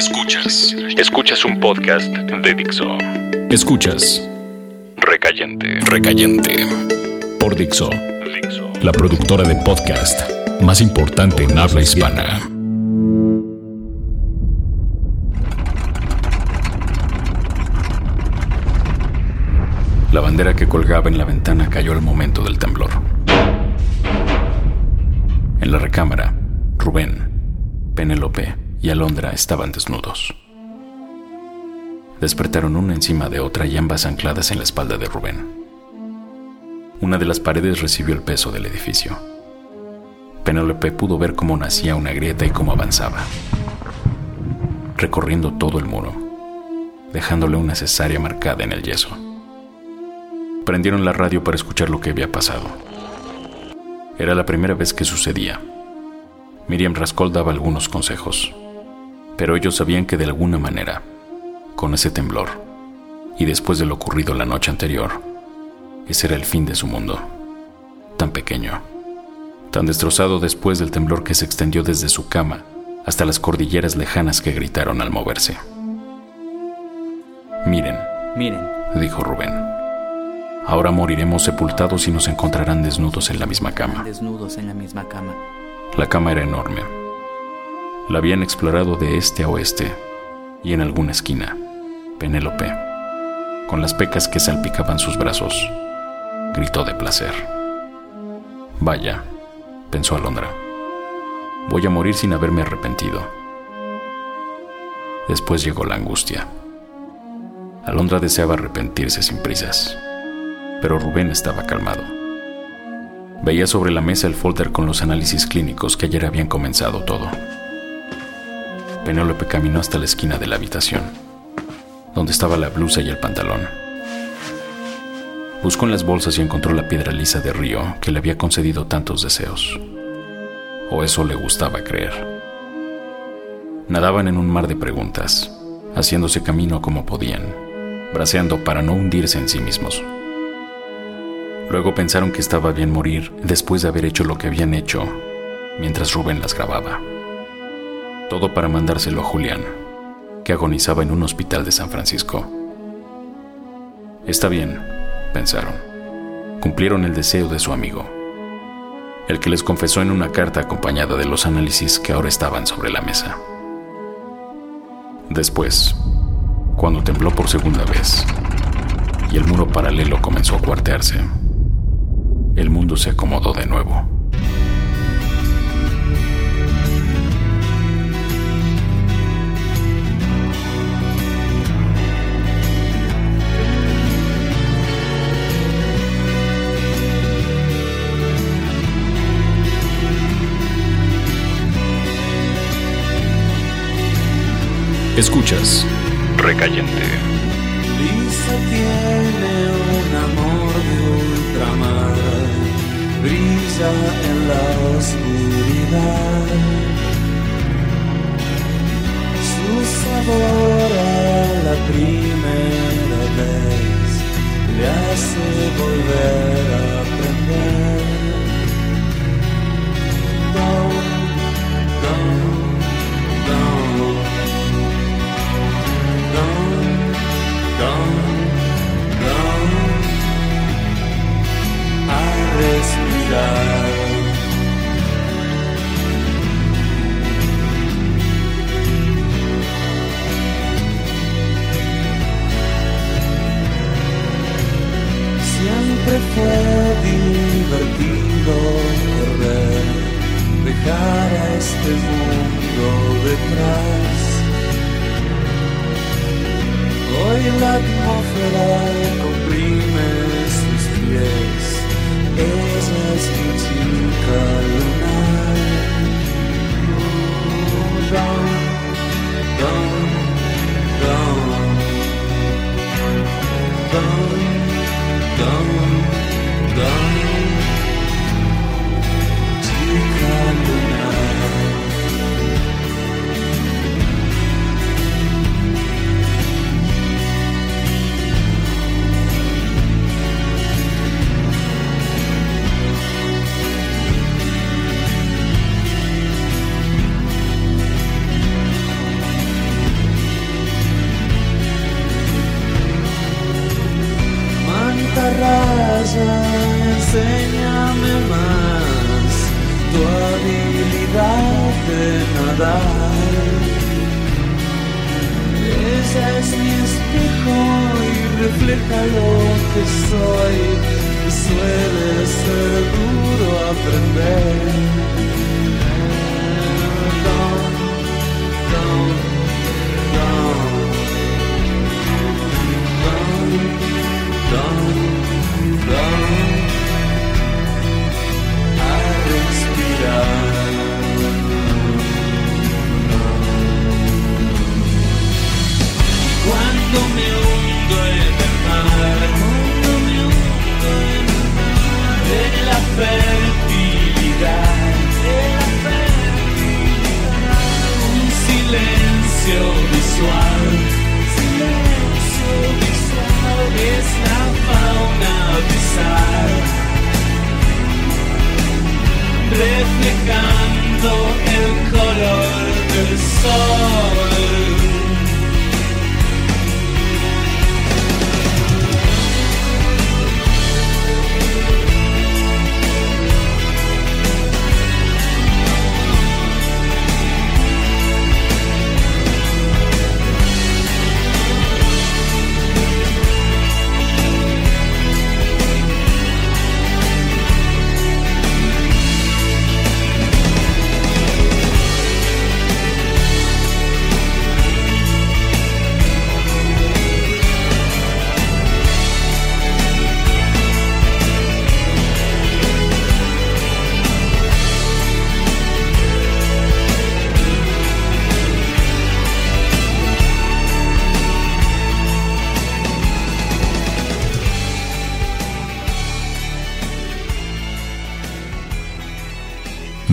Escuchas. Escuchas un podcast de Dixo. Escuchas. Recayente. Recayente. Por Dixo. La productora de podcast más importante en habla hispana. La bandera que colgaba en la ventana cayó al momento del temblor. En la recámara, Rubén, Penélope y Alondra estaban desnudos. Despertaron una encima de otra y ambas ancladas en la espalda de Rubén. Una de las paredes recibió el peso del edificio. Penélope pudo ver cómo nacía una grieta y cómo avanzaba, recorriendo todo el muro, dejándole una cesárea marcada en el yeso. Prendieron la radio para escuchar lo que había pasado. Era la primera vez que sucedía. Miriam Rascol daba algunos consejos, pero ellos sabían que de alguna manera, con ese temblor, y después de lo ocurrido la noche anterior, ese era el fin de su mundo, tan pequeño, tan destrozado después del temblor que se extendió desde su cama hasta las cordilleras lejanas que gritaron al moverse. Miren, Miren, dijo Rubén. Ahora moriremos sepultados y nos encontrarán desnudos en la misma cama. desnudos en la misma cama. La cama era enorme. La habían explorado de este a oeste y en alguna esquina, Penélope, con las pecas que salpicaban sus brazos, gritó de placer. Vaya, pensó Alondra, voy a morir sin haberme arrepentido. Después llegó la angustia. Alondra deseaba arrepentirse sin prisas, pero Rubén estaba calmado. Veía sobre la mesa el folder con los análisis clínicos que ayer habían comenzado todo. Penélope caminó hasta la esquina de la habitación, donde estaba la blusa y el pantalón. Buscó en las bolsas y encontró la piedra lisa de río que le había concedido tantos deseos. O eso le gustaba creer. Nadaban en un mar de preguntas, haciéndose camino como podían, braceando para no hundirse en sí mismos. Luego pensaron que estaba bien morir después de haber hecho lo que habían hecho mientras Rubén las grababa. Todo para mandárselo a Julián, que agonizaba en un hospital de San Francisco. Está bien, pensaron. Cumplieron el deseo de su amigo, el que les confesó en una carta acompañada de los análisis que ahora estaban sobre la mesa. Después, cuando tembló por segunda vez y el muro paralelo comenzó a cuartearse, el mundo se acomodó de nuevo. Escuchas Recayente. Lisa tiene un amor de ultramar, brilla en la oscuridad. Su sabor a la primera vez le hace volver a aprender. Dejar a este mundo detrás. Hoy la atmósfera comprime sus pies. Ella es mi chica de nadar. Ella es mi espejo y refleja lo que soy. Suele ser duro aprender.